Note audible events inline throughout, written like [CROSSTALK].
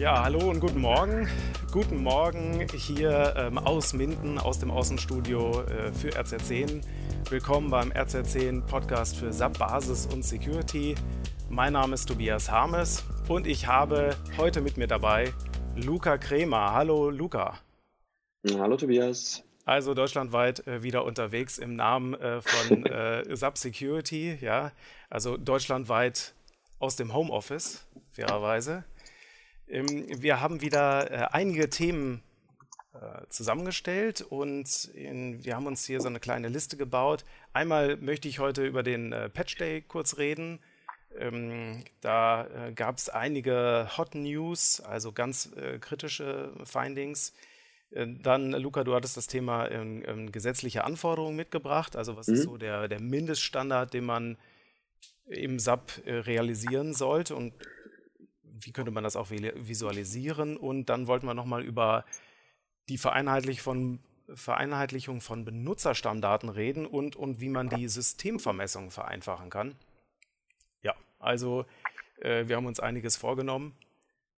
Ja, hallo und guten Morgen. Guten Morgen hier ähm, aus Minden, aus dem Außenstudio äh, für RZ10. Willkommen beim RZ10 Podcast für SAP Basis und Security. Mein Name ist Tobias Harmes und ich habe heute mit mir dabei Luca Kremer. Hallo Luca. Hallo Tobias. Also deutschlandweit äh, wieder unterwegs im Namen äh, von [LAUGHS] äh, SAP Security, ja. Also deutschlandweit aus dem Homeoffice, fairerweise. Ähm, wir haben wieder äh, einige Themen äh, zusammengestellt und in, wir haben uns hier so eine kleine Liste gebaut. Einmal möchte ich heute über den äh, Patch Day kurz reden. Ähm, da äh, gab es einige Hot News, also ganz äh, kritische Findings. Äh, dann, Luca, du hattest das Thema ähm, ähm, gesetzliche Anforderungen mitgebracht. Also was mhm. ist so der, der Mindeststandard, den man im SAP realisieren sollte und wie könnte man das auch visualisieren? Und dann wollten wir nochmal über die Vereinheitlichung von, Vereinheitlichung von Benutzerstammdaten reden und, und wie man die Systemvermessung vereinfachen kann. Ja, also äh, wir haben uns einiges vorgenommen.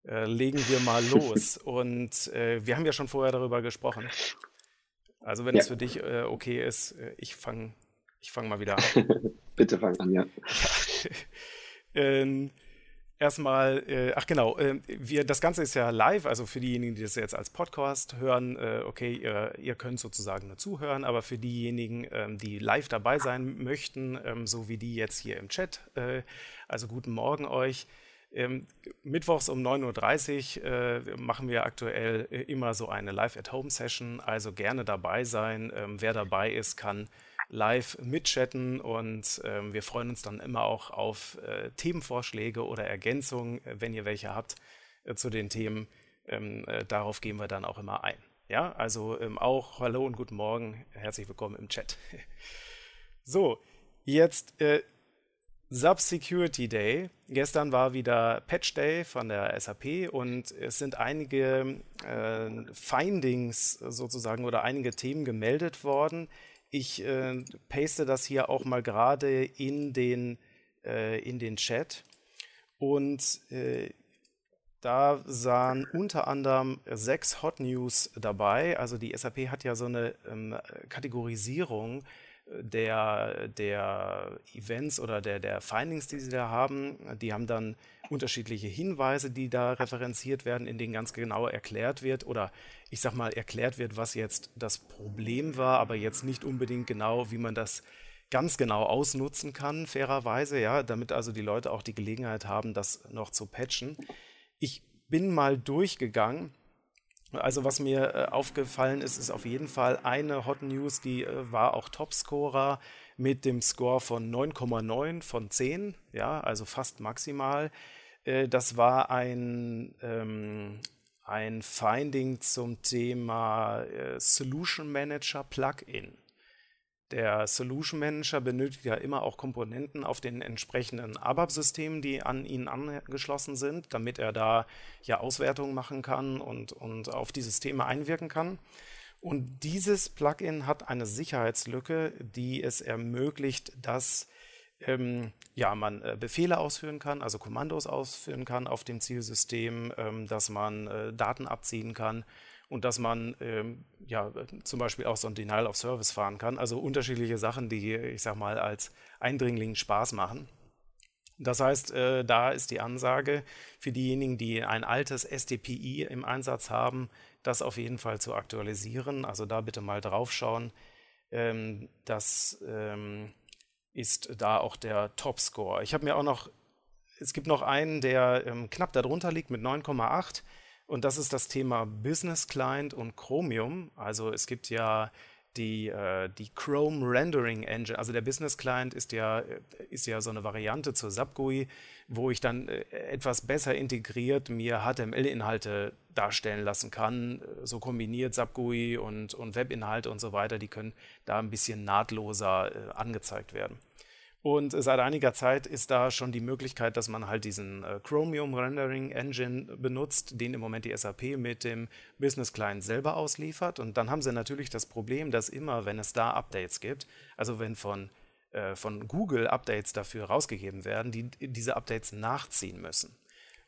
Äh, legen wir mal los. [LAUGHS] Und äh, wir haben ja schon vorher darüber gesprochen. Also wenn ja. es für dich äh, okay ist, äh, ich fange ich fang mal wieder an. [LAUGHS] Bitte fang an, ja. [LAUGHS] ähm, Erstmal, äh, ach genau, äh, wir, das Ganze ist ja live, also für diejenigen, die das jetzt als Podcast hören, äh, okay, ihr, ihr, könnt sozusagen nur zuhören, aber für diejenigen, ähm, die live dabei sein möchten, ähm, so wie die jetzt hier im Chat, äh, also guten Morgen euch. Ähm, mittwochs um 9.30 Uhr äh, machen wir aktuell äh, immer so eine Live-at-Home-Session, also gerne dabei sein. Ähm, wer dabei ist, kann live mitchatten und ähm, wir freuen uns dann immer auch auf äh, Themenvorschläge oder Ergänzungen, äh, wenn ihr welche habt äh, zu den Themen. Ähm, äh, darauf gehen wir dann auch immer ein. Ja, also ähm, auch Hallo und guten Morgen, herzlich willkommen im Chat. [LAUGHS] so, jetzt äh, Sub Security Day. Gestern war wieder Patch Day von der SAP und es sind einige äh, Findings sozusagen oder einige Themen gemeldet worden, ich äh, paste das hier auch mal gerade in den, äh, in den Chat. Und äh, da sahen unter anderem sechs Hot News dabei. Also die SAP hat ja so eine ähm, Kategorisierung der, der Events oder der, der Findings, die sie da haben. Die haben dann unterschiedliche Hinweise, die da referenziert werden, in denen ganz genau erklärt wird oder ich sag mal erklärt wird, was jetzt das Problem war, aber jetzt nicht unbedingt genau, wie man das ganz genau ausnutzen kann, fairerweise, ja, damit also die Leute auch die Gelegenheit haben, das noch zu patchen. Ich bin mal durchgegangen also was mir äh, aufgefallen ist, ist auf jeden Fall eine Hot News, die äh, war auch Topscorer mit dem Score von 9,9 von 10, ja, also fast maximal. Äh, das war ein, ähm, ein Finding zum Thema äh, Solution Manager Plugin. Der Solution Manager benötigt ja immer auch Komponenten auf den entsprechenden ABAP-Systemen, die an ihn angeschlossen sind, damit er da ja Auswertungen machen kann und, und auf die Systeme einwirken kann. Und dieses Plugin hat eine Sicherheitslücke, die es ermöglicht, dass ähm, ja, man äh, Befehle ausführen kann, also Kommandos ausführen kann auf dem Zielsystem, ähm, dass man äh, Daten abziehen kann und dass man ähm, ja zum Beispiel auch so ein Denial of Service fahren kann. Also unterschiedliche Sachen, die, ich sag mal, als Eindringling Spaß machen. Das heißt, äh, da ist die Ansage für diejenigen, die ein altes SDPI im Einsatz haben, das auf jeden Fall zu aktualisieren. Also da bitte mal draufschauen. Ähm, das ähm, ist da auch der Top-Score. Ich habe mir auch noch, es gibt noch einen, der ähm, knapp darunter liegt mit 9,8. Und das ist das Thema Business Client und Chromium. Also es gibt ja die, äh, die Chrome Rendering Engine. Also der Business Client ist ja, äh, ist ja so eine Variante zur SAP GUI, wo ich dann äh, etwas besser integriert mir HTML-Inhalte darstellen lassen kann. So kombiniert SAP GUI und, und Webinhalte und so weiter, die können da ein bisschen nahtloser äh, angezeigt werden. Und seit einiger Zeit ist da schon die Möglichkeit, dass man halt diesen äh, Chromium Rendering Engine benutzt, den im Moment die SAP mit dem Business Client selber ausliefert. Und dann haben sie natürlich das Problem, dass immer, wenn es da Updates gibt, also wenn von, äh, von Google Updates dafür rausgegeben werden, die diese Updates nachziehen müssen.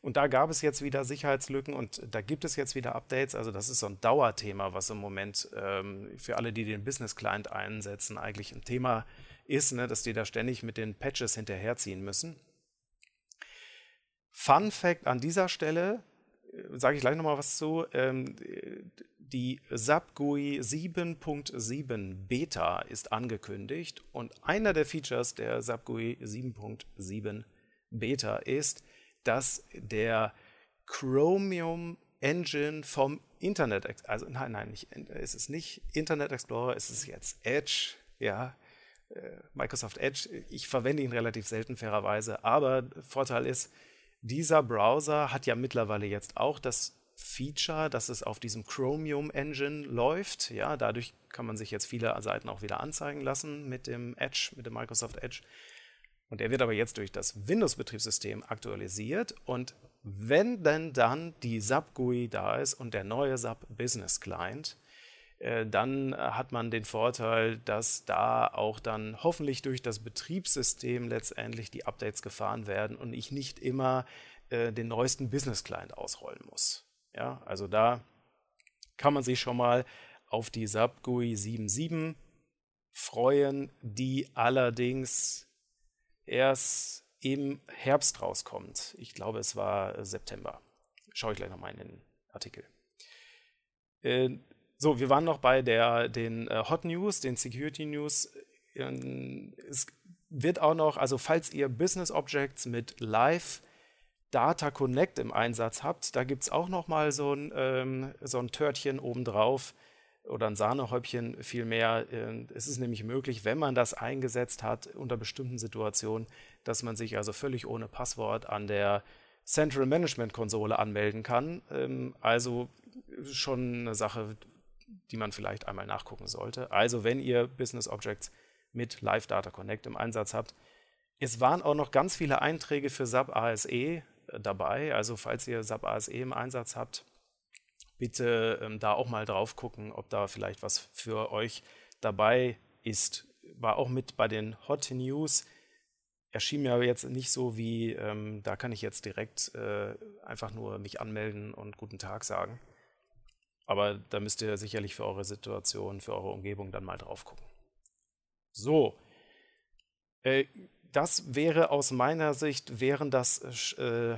Und da gab es jetzt wieder Sicherheitslücken und da gibt es jetzt wieder Updates. Also das ist so ein Dauerthema, was im Moment ähm, für alle, die den Business Client einsetzen, eigentlich ein Thema ist, ne, dass die da ständig mit den Patches hinterherziehen müssen. Fun Fact an dieser Stelle, äh, sage ich gleich nochmal was zu, ähm, die SAP GUI 7.7 Beta ist angekündigt und einer der Features der SAP GUI 7.7 Beta ist, dass der Chromium Engine vom Internet, also nein, nein, nicht, es ist nicht Internet Explorer, es ist jetzt Edge, ja, Microsoft Edge. Ich verwende ihn relativ selten fairerweise, aber Vorteil ist, dieser Browser hat ja mittlerweile jetzt auch das Feature, dass es auf diesem Chromium Engine läuft. Ja, dadurch kann man sich jetzt viele Seiten auch wieder anzeigen lassen mit dem Edge, mit dem Microsoft Edge. Und der wird aber jetzt durch das Windows-Betriebssystem aktualisiert. Und wenn denn dann die SAP GUI da ist und der neue SAP Business Client, äh, dann äh, hat man den Vorteil, dass da auch dann hoffentlich durch das Betriebssystem letztendlich die Updates gefahren werden und ich nicht immer äh, den neuesten Business Client ausrollen muss. Ja, also da kann man sich schon mal auf die SAP GUI 7.7 freuen, die allerdings erst im Herbst rauskommt. Ich glaube, es war September. Schaue ich gleich nochmal in den Artikel. Äh, so, wir waren noch bei der, den äh, Hot News, den Security News. Äh, es wird auch noch, also falls ihr Business Objects mit Live Data Connect im Einsatz habt, da gibt es auch noch mal so ein, ähm, so ein Törtchen obendrauf oder ein Sahnehäubchen vielmehr. Ähm, es ist nämlich möglich, wenn man das eingesetzt hat unter bestimmten Situationen, dass man sich also völlig ohne Passwort an der Central Management Konsole anmelden kann. Ähm, also schon eine Sache, die man vielleicht einmal nachgucken sollte. Also wenn ihr Business Objects mit Live Data Connect im Einsatz habt. Es waren auch noch ganz viele Einträge für SAP ASE äh, dabei. Also falls ihr SAP ASE im Einsatz habt, bitte ähm, da auch mal drauf gucken, ob da vielleicht was für euch dabei ist. War auch mit bei den Hot News. Erschien mir aber jetzt nicht so wie, ähm, da kann ich jetzt direkt äh, einfach nur mich anmelden und guten Tag sagen. Aber da müsst ihr sicherlich für eure Situation, für eure Umgebung dann mal drauf gucken. So, äh, das wäre aus meiner Sicht, wären das äh,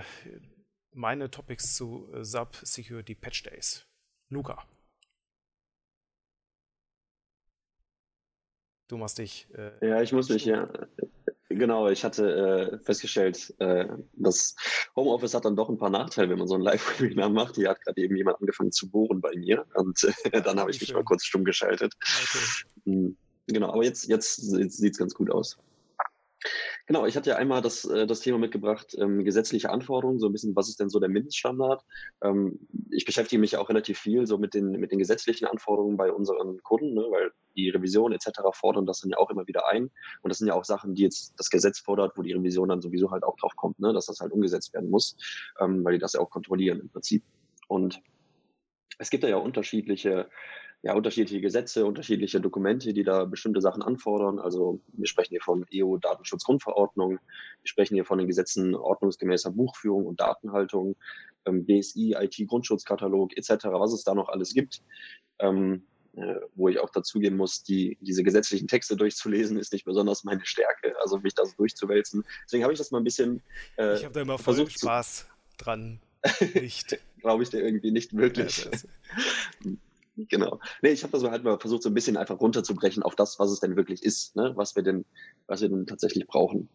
meine Topics zu äh, SAP Security Patch Days. Luca. Du machst dich. Äh, ja, ich muss mich, ja. Genau, ich hatte äh, festgestellt, äh, das Homeoffice hat dann doch ein paar Nachteile, wenn man so ein [LAUGHS] Live-Webinar macht. Hier hat gerade eben jemand angefangen zu bohren bei mir und äh, dann habe ich mich mal kurz stumm geschaltet. Okay. Hm, genau, aber jetzt, jetzt sieht es ganz gut aus. Genau, ich hatte ja einmal das, äh, das Thema mitgebracht, ähm, gesetzliche Anforderungen, so ein bisschen, was ist denn so der Mindeststandard? Ähm, ich beschäftige mich ja auch relativ viel so mit den, mit den gesetzlichen Anforderungen bei unseren Kunden, ne, weil die Revision etc. fordern das dann ja auch immer wieder ein. Und das sind ja auch Sachen, die jetzt das Gesetz fordert, wo die Revision dann sowieso halt auch drauf kommt, ne, dass das halt umgesetzt werden muss, ähm, weil die das ja auch kontrollieren im Prinzip. Und es gibt da ja unterschiedliche ja, unterschiedliche Gesetze, unterschiedliche Dokumente, die da bestimmte Sachen anfordern. Also wir sprechen hier von EU-Datenschutzgrundverordnung, wir sprechen hier von den Gesetzen ordnungsgemäßer Buchführung und Datenhaltung, ähm, BSI, IT-Grundschutzkatalog etc., was es da noch alles gibt. Ähm, äh, wo ich auch dazugehen muss, die, diese gesetzlichen Texte durchzulesen, ist nicht besonders meine Stärke, also mich da so durchzuwälzen. Deswegen habe ich das mal ein bisschen äh, Ich habe da immer voll Spaß dran. [LAUGHS] Nicht. Glaube ich dir irgendwie nicht. Ja, [LAUGHS] Genau. Nee, ich habe das halt mal versucht, so ein bisschen einfach runterzubrechen auf das, was es denn wirklich ist, ne? was wir denn, was wir denn tatsächlich brauchen.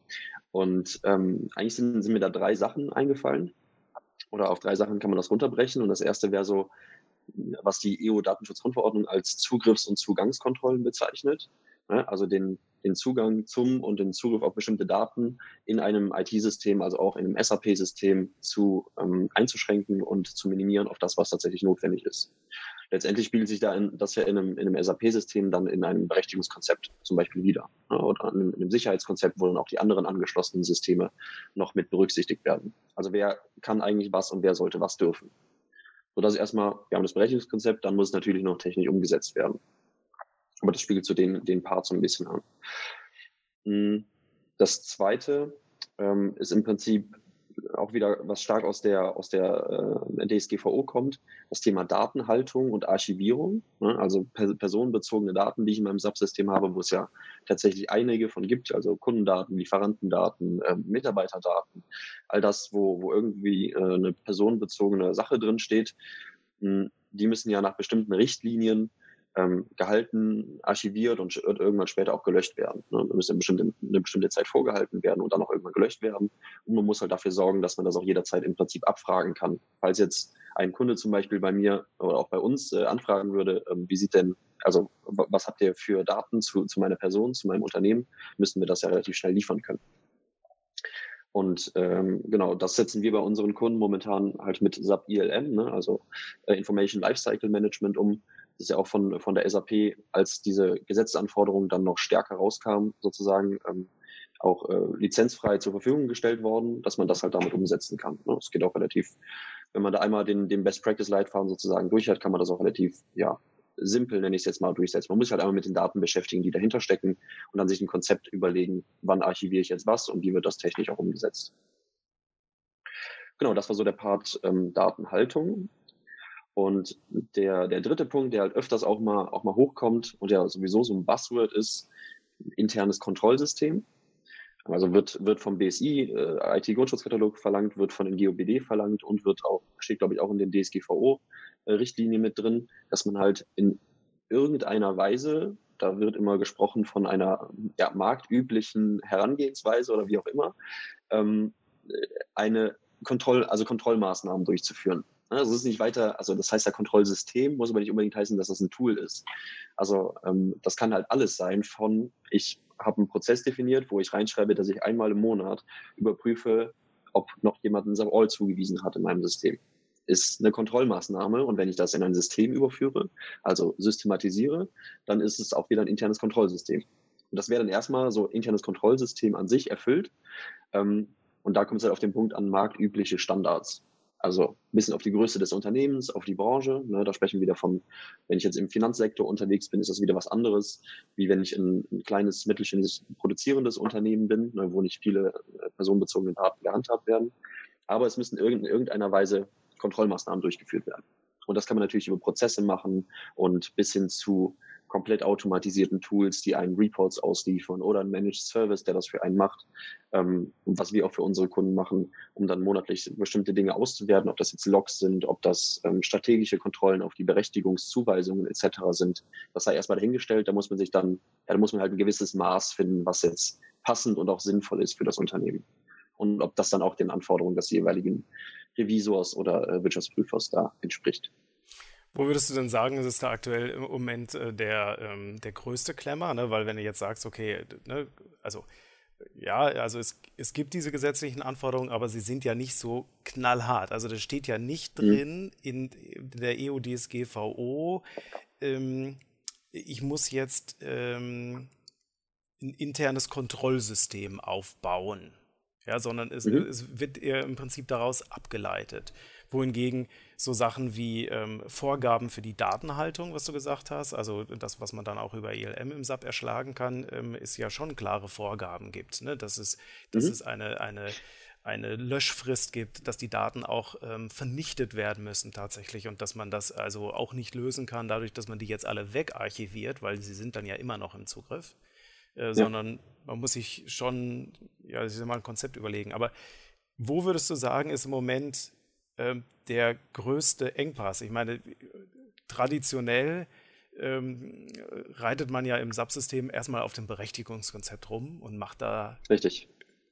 Und ähm, eigentlich sind, sind mir da drei Sachen eingefallen. Oder auf drei Sachen kann man das runterbrechen. Und das erste wäre so, was die EU-Datenschutzgrundverordnung als Zugriffs- und Zugangskontrollen bezeichnet. Ne? Also den, den Zugang zum und den Zugriff auf bestimmte Daten in einem IT-System, also auch in einem SAP-System zu ähm, einzuschränken und zu minimieren auf das, was tatsächlich notwendig ist. Letztendlich spiegelt sich da in, das ja in einem, in einem SAP-System dann in einem Berechtigungskonzept zum Beispiel wieder. Ne? Oder in einem, in einem Sicherheitskonzept, wo dann auch die anderen angeschlossenen Systeme noch mit berücksichtigt werden. Also wer kann eigentlich was und wer sollte was dürfen. So dass erstmal, wir haben das Berechtigungskonzept, dann muss es natürlich noch technisch umgesetzt werden. Aber das spiegelt so den, den Part so ein bisschen an. Hm, das zweite ähm, ist im Prinzip auch wieder, was stark aus der, aus der äh, DSGVO kommt, das Thema Datenhaltung und Archivierung, ne? also per personenbezogene Daten, die ich in meinem Subsystem habe, wo es ja tatsächlich einige von gibt, also Kundendaten, Lieferantendaten, äh, Mitarbeiterdaten, all das, wo, wo irgendwie äh, eine personenbezogene Sache drin steht, mh, die müssen ja nach bestimmten Richtlinien ähm, gehalten, archiviert und irgendwann später auch gelöscht werden. Ne? Da müssen eine bestimmte, eine bestimmte Zeit vorgehalten werden und dann auch irgendwann gelöscht werden. Und man muss halt dafür sorgen, dass man das auch jederzeit im Prinzip abfragen kann. Falls jetzt ein Kunde zum Beispiel bei mir oder auch bei uns äh, anfragen würde, ähm, wie sieht denn, also was habt ihr für Daten zu, zu meiner Person, zu meinem Unternehmen, müssen wir das ja relativ schnell liefern können. Und ähm, genau, das setzen wir bei unseren Kunden momentan halt mit SAP ILM, ne, also äh, Information Lifecycle Management um, das ist ja auch von, von der SAP, als diese Gesetzesanforderungen dann noch stärker rauskamen, sozusagen ähm, auch äh, lizenzfrei zur Verfügung gestellt worden, dass man das halt damit umsetzen kann. Ne? Es geht auch relativ, wenn man da einmal den, den Best Practice Leitfaden sozusagen durch hat, kann man das auch relativ, ja, simpel, nenne ich es jetzt mal, durchsetzen. Man muss halt einmal mit den Daten beschäftigen, die dahinter stecken und dann sich ein Konzept überlegen, wann archiviere ich jetzt was und wie wird das technisch auch umgesetzt. Genau, das war so der Part ähm, Datenhaltung. Und der, der dritte Punkt, der halt öfters auch mal, auch mal hochkommt und der sowieso so ein Buzzword ist, internes Kontrollsystem. Also wird, wird vom BSI, äh, IT-Grundschutzkatalog verlangt, wird von den GOBD verlangt und wird auch, steht glaube ich auch in den DSGVO-Richtlinien mit drin, dass man halt in irgendeiner Weise, da wird immer gesprochen von einer ja, marktüblichen Herangehensweise oder wie auch immer, ähm, eine Kontroll, also Kontrollmaßnahmen durchzuführen. Also es ist nicht weiter, also das heißt ja Kontrollsystem, muss aber nicht unbedingt heißen, dass das ein Tool ist. Also ähm, das kann halt alles sein von, ich habe einen Prozess definiert, wo ich reinschreibe, dass ich einmal im Monat überprüfe, ob noch jemand ein All zugewiesen hat in meinem System. Ist eine Kontrollmaßnahme und wenn ich das in ein System überführe, also systematisiere, dann ist es auch wieder ein internes Kontrollsystem. Und das wäre dann erstmal so internes Kontrollsystem an sich erfüllt. Ähm, und da kommt es halt auf den Punkt an marktübliche Standards. Also ein bisschen auf die Größe des Unternehmens, auf die Branche. Ne, da sprechen wir wieder von, wenn ich jetzt im Finanzsektor unterwegs bin, ist das wieder was anderes, wie wenn ich ein, ein kleines, mittelständisches produzierendes Unternehmen bin, ne, wo nicht viele äh, personenbezogene Daten gehandhabt werden. Aber es müssen in irgendeiner Weise Kontrollmaßnahmen durchgeführt werden. Und das kann man natürlich über Prozesse machen und bis hin zu komplett automatisierten Tools, die einen Reports ausliefern oder ein Managed Service, der das für einen macht, ähm, was wir auch für unsere Kunden machen, um dann monatlich bestimmte Dinge auszuwerten, ob das jetzt Logs sind, ob das ähm, strategische Kontrollen auf die Berechtigungszuweisungen etc. sind. Das sei erstmal dahingestellt, da muss man sich dann, ja, da muss man halt ein gewisses Maß finden, was jetzt passend und auch sinnvoll ist für das Unternehmen. Und ob das dann auch den Anforderungen des jeweiligen Revisors oder äh, Wirtschaftsprüfers da entspricht. Wo würdest du denn sagen, ist es da aktuell im Moment äh, der, ähm, der größte Klemmer? Ne? Weil wenn du jetzt sagst, okay, ne, also ja, also es, es gibt diese gesetzlichen Anforderungen, aber sie sind ja nicht so knallhart. Also das steht ja nicht mhm. drin in, der EU-DSGVO, ähm, ich muss jetzt ähm, ein internes Kontrollsystem aufbauen. Ja, sondern es, mhm. es wird eher im Prinzip daraus abgeleitet wohingegen so Sachen wie ähm, Vorgaben für die Datenhaltung, was du gesagt hast, also das, was man dann auch über ELM im SAP erschlagen kann, ähm, ist ja schon klare Vorgaben gibt. Ne? Dass es, dass mhm. es eine, eine, eine Löschfrist gibt, dass die Daten auch ähm, vernichtet werden müssen tatsächlich und dass man das also auch nicht lösen kann, dadurch, dass man die jetzt alle wegarchiviert, weil sie sind dann ja immer noch im Zugriff, äh, ja. sondern man muss sich schon, ja, ich mal ein Konzept überlegen. Aber wo würdest du sagen, ist im Moment ähm, der größte Engpass. Ich meine, traditionell ähm, reitet man ja im Subsystem erstmal auf dem Berechtigungskonzept rum und macht da. Richtig.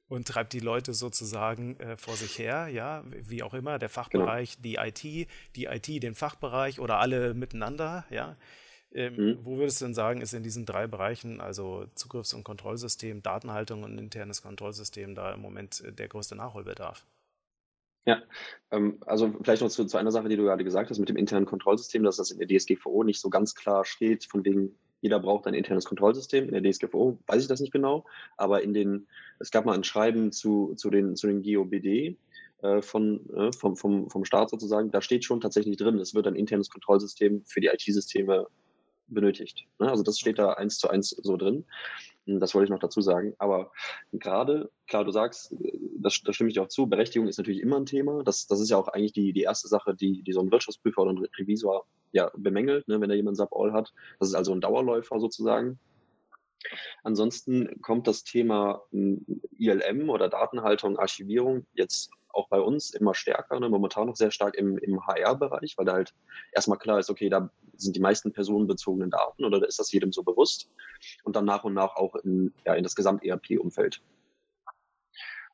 Und treibt die Leute sozusagen äh, vor sich her, ja, wie auch immer, der Fachbereich, genau. die IT, die IT, den Fachbereich oder alle miteinander, ja. Ähm, mhm. Wo würdest du denn sagen, ist in diesen drei Bereichen, also Zugriffs- und Kontrollsystem, Datenhaltung und internes Kontrollsystem, da im Moment äh, der größte Nachholbedarf? Ja, ähm, also vielleicht noch zu, zu einer Sache, die du gerade gesagt hast, mit dem internen Kontrollsystem, dass das in der DSGVO nicht so ganz klar steht, von wegen, jeder braucht ein internes Kontrollsystem. In der DSGVO weiß ich das nicht genau, aber in den, es gab mal ein Schreiben zu, zu den, zu den GOBD, äh, von, äh, vom, vom, vom Staat sozusagen, da steht schon tatsächlich drin, es wird ein internes Kontrollsystem für die IT-Systeme benötigt. Ne? Also das steht da eins zu eins so drin. Das wollte ich noch dazu sagen. Aber gerade, klar, du sagst, das, da stimme ich dir auch zu. Berechtigung ist natürlich immer ein Thema. Das, das ist ja auch eigentlich die, die erste Sache, die, die so ein Wirtschaftsprüfer oder ein Revisor ja bemängelt, ne, wenn er jemand Sub-All hat. Das ist also ein Dauerläufer sozusagen. Ansonsten kommt das Thema hm, ILM oder Datenhaltung, Archivierung jetzt auch bei uns immer stärker, ne? momentan noch sehr stark im, im HR-Bereich, weil da halt erstmal klar ist, okay, da sind die meisten personenbezogenen Daten oder da ist das jedem so bewusst und dann nach und nach auch in, ja, in das Gesamt-ERP-Umfeld.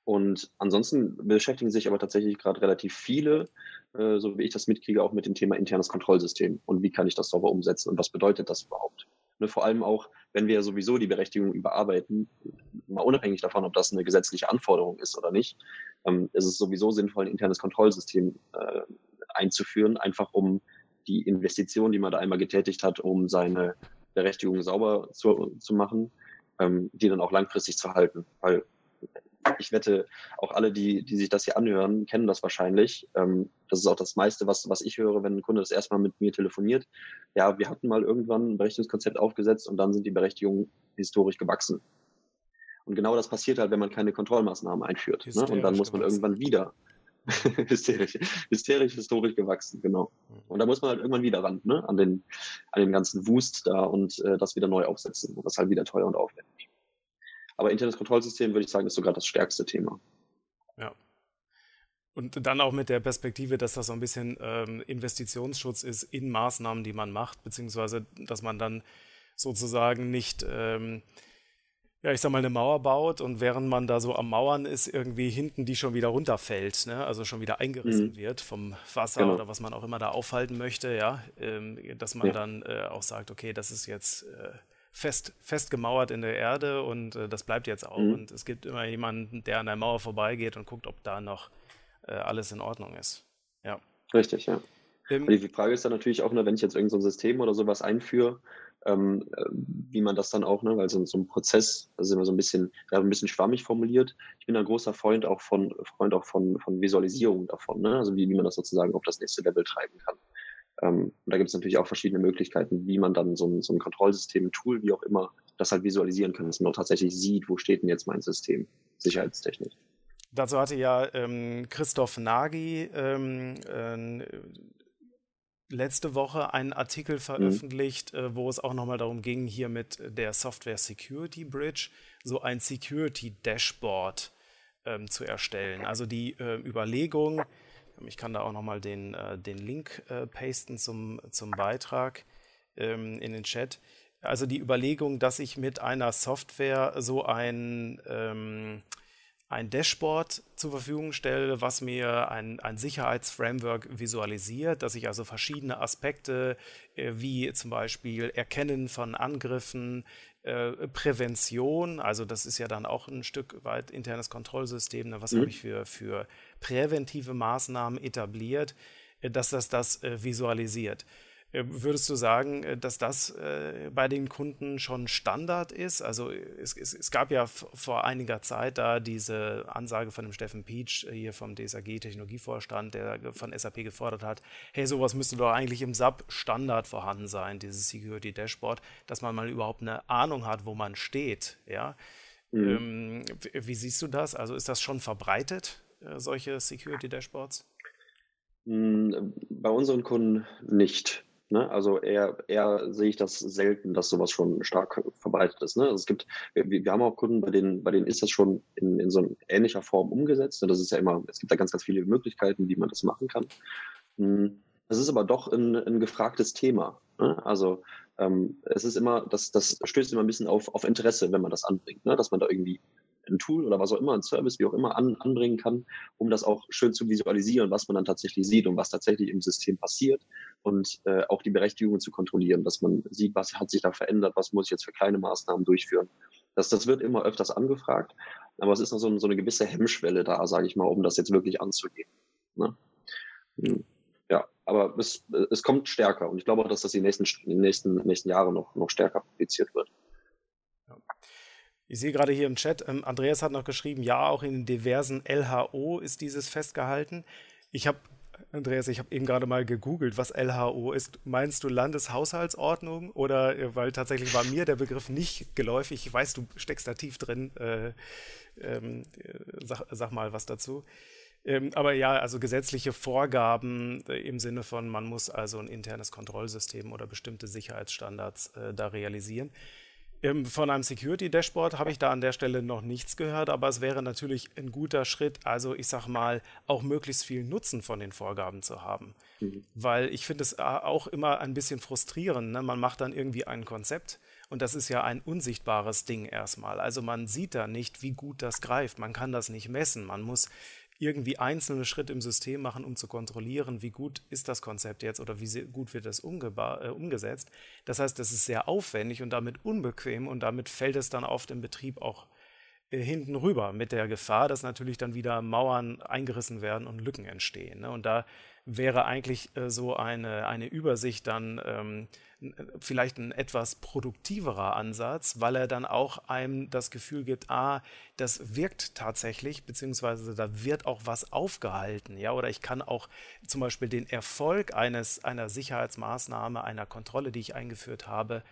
Und ansonsten beschäftigen sich aber tatsächlich gerade relativ viele, äh, so wie ich das mitkriege, auch mit dem Thema internes Kontrollsystem und wie kann ich das sauber umsetzen und was bedeutet das überhaupt. Ne, vor allem auch, wenn wir sowieso die Berechtigung überarbeiten, mal unabhängig davon, ob das eine gesetzliche Anforderung ist oder nicht, ähm, ist es sowieso sinnvoll, ein internes Kontrollsystem äh, einzuführen, einfach um die Investition, die man da einmal getätigt hat, um seine Berechtigung sauber zu, zu machen, ähm, die dann auch langfristig zu halten. Weil ich wette, auch alle, die, die sich das hier anhören, kennen das wahrscheinlich. Ähm, das ist auch das meiste, was, was ich höre, wenn ein Kunde das erstmal mit mir telefoniert. Ja, wir hatten mal irgendwann ein Berechtigungskonzept aufgesetzt und dann sind die Berechtigungen historisch gewachsen. Und genau das passiert halt, wenn man keine Kontrollmaßnahmen einführt. Ne? Und dann muss man gewachsen. irgendwann wieder [LAUGHS] hysterisch, hysterisch, historisch gewachsen, genau. Mhm. Und da muss man halt irgendwann wieder ran, ne? an, den, an den ganzen Wust da und äh, das wieder neu aufsetzen. Und das ist halt wieder teuer und aufwendig. Aber internes Kontrollsystem, würde ich sagen, ist sogar das stärkste Thema. Ja. Und dann auch mit der Perspektive, dass das so ein bisschen ähm, Investitionsschutz ist in Maßnahmen, die man macht, beziehungsweise dass man dann sozusagen nicht, ähm, ja, ich sag mal, eine Mauer baut und während man da so am Mauern ist, irgendwie hinten die schon wieder runterfällt, ne? also schon wieder eingerissen mhm. wird vom Wasser genau. oder was man auch immer da aufhalten möchte, ja, ähm, dass man ja. dann äh, auch sagt, okay, das ist jetzt äh, fest, festgemauert in der Erde und äh, das bleibt jetzt auch. Mhm. Und es gibt immer jemanden, der an der Mauer vorbeigeht und guckt, ob da noch äh, alles in Ordnung ist. Ja. Richtig, ja. Ähm, die Frage ist dann natürlich auch, ne, wenn ich jetzt irgendein so System oder sowas einführe, ähm, äh, wie man das dann auch, ne, weil so, so, ein Prozess, das ist immer so ein bisschen, ja, ein bisschen schwammig formuliert. Ich bin ein großer Freund auch von, Freund auch von, von Visualisierung davon, ne? also wie, wie man das sozusagen auf das nächste Level treiben kann. Ähm, und da gibt es natürlich auch verschiedene Möglichkeiten, wie man dann so ein, so ein Kontrollsystem, ein Tool, wie auch immer, das halt visualisieren kann, dass man auch tatsächlich sieht, wo steht denn jetzt mein System, sicherheitstechnisch. Dazu hatte ja ähm, Christoph Nagy ähm, äh, letzte Woche einen Artikel mhm. veröffentlicht, mhm. äh, wo es auch nochmal darum ging, hier mit der Software Security Bridge so ein Security Dashboard ähm, zu erstellen. Also die äh, Überlegung, ich kann da auch nochmal den, äh, den Link äh, pasten zum, zum Beitrag ähm, in den Chat. Also die Überlegung, dass ich mit einer Software so ein, ähm, ein Dashboard zur Verfügung stelle, was mir ein, ein Sicherheitsframework visualisiert, dass ich also verschiedene Aspekte äh, wie zum Beispiel Erkennen von Angriffen, äh, Prävention, also das ist ja dann auch ein Stück weit internes Kontrollsystem, ne? was mhm. habe ich für, für präventive Maßnahmen etabliert, äh, dass das das äh, visualisiert. Äh, würdest du sagen, äh, dass das äh, bei den Kunden schon Standard ist? Also es, es, es, gab ja vor einiger Zeit da diese Ansage von dem Steffen Peach hier vom DSAG Technologievorstand, der von SAP gefordert hat, hey, sowas müsste doch eigentlich im SAP Standard vorhanden sein, dieses Security Dashboard, dass man mal überhaupt eine Ahnung hat, wo man steht. Ja? Mhm. Ähm, wie siehst du das? Also ist das schon verbreitet, solche Security Dashboards? Hm, bei unseren Kunden nicht. Ne? Also eher, eher sehe ich das selten, dass sowas schon stark verbreitet ist. Ne? Also es gibt, wir, wir haben auch Kunden, bei denen, bei denen ist das schon in, in so ähnlicher Form umgesetzt. Das ist ja immer, es gibt da ganz, ganz viele Möglichkeiten, wie man das machen kann. Hm, das ist aber doch ein, ein gefragtes Thema. Ne? Also ähm, es ist immer, das, das stößt immer ein bisschen auf, auf Interesse, wenn man das anbringt, ne? dass man da irgendwie ein Tool oder was auch immer, ein Service, wie auch immer, an, anbringen kann, um das auch schön zu visualisieren, was man dann tatsächlich sieht und was tatsächlich im System passiert und äh, auch die Berechtigungen zu kontrollieren, dass man sieht, was hat sich da verändert, was muss ich jetzt für kleine Maßnahmen durchführen. Das, das wird immer öfters angefragt, aber es ist noch so, so eine gewisse Hemmschwelle da, sage ich mal, um das jetzt wirklich anzugehen. Ne? Hm. Ja, aber es, es kommt stärker und ich glaube auch, dass das die nächsten, die nächsten, nächsten Jahre noch, noch stärker publiziert wird. Ich sehe gerade hier im Chat, ähm, Andreas hat noch geschrieben, ja, auch in diversen LHO ist dieses festgehalten. Ich habe Andreas, ich habe eben gerade mal gegoogelt, was LHO ist. Meinst du Landeshaushaltsordnung oder äh, weil tatsächlich war mir der Begriff nicht geläufig? Ich weiß, du steckst da tief drin. Äh, ähm, sag, sag, mal was dazu. Ähm, aber ja, also gesetzliche Vorgaben äh, im Sinne von, man muss also ein internes Kontrollsystem oder bestimmte Sicherheitsstandards äh, da realisieren. Von einem Security-Dashboard habe ich da an der Stelle noch nichts gehört, aber es wäre natürlich ein guter Schritt, also ich sage mal, auch möglichst viel Nutzen von den Vorgaben zu haben. Mhm. Weil ich finde es äh, auch immer ein bisschen frustrierend. Ne? Man macht dann irgendwie ein Konzept und das ist ja ein unsichtbares Ding erstmal. Also man sieht da nicht, wie gut das greift. Man kann das nicht messen. Man muss irgendwie einzelne Schritte im System machen, um zu kontrollieren, wie gut ist das Konzept jetzt oder wie gut wird das äh, umgesetzt. Das heißt, das ist sehr aufwendig und damit unbequem und damit fällt es dann auf dem Betrieb auch äh, hinten rüber mit der Gefahr, dass natürlich dann wieder Mauern eingerissen werden und Lücken entstehen. Ne? Und da wäre eigentlich äh, so eine, eine Übersicht dann ähm, vielleicht ein etwas produktiverer Ansatz, weil er dann auch einem das Gefühl gibt, ah, das wirkt tatsächlich, beziehungsweise da wird auch was aufgehalten, ja, oder ich kann auch zum Beispiel den Erfolg eines, einer Sicherheitsmaßnahme, einer Kontrolle, die ich eingeführt habe,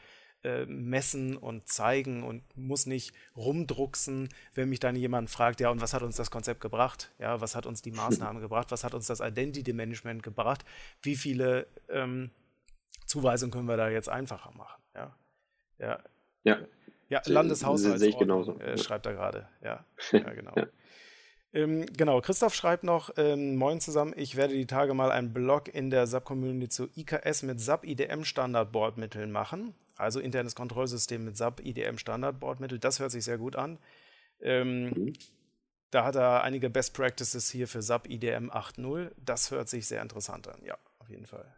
äh, messen und zeigen und muss nicht rumdrucksen, wenn mich dann jemand fragt, ja, und was hat uns das Konzept gebracht? Ja, was hat uns die [LAUGHS] Maßnahme gebracht? Was hat uns das Identity Management gebracht? Wie viele ähm, Zuweisung können wir da jetzt einfacher machen. Ja, ja. ja. ja Landeshaushaltsordnung äh, schreibt er gerade. Ja, [LAUGHS] ja genau. ja. Ähm, genau, Christoph schreibt noch, ähm, moin zusammen, ich werde die Tage mal einen Blog in der SAP-Community zu IKS mit SAP-IDM-Standardbordmitteln machen. Also internes Kontrollsystem mit SAP-IDM-Standardbordmittel. Das hört sich sehr gut an. Ähm, mhm. Da hat er einige Best Practices hier für SAP IDM 8.0. Das hört sich sehr interessant an. Ja, auf jeden Fall.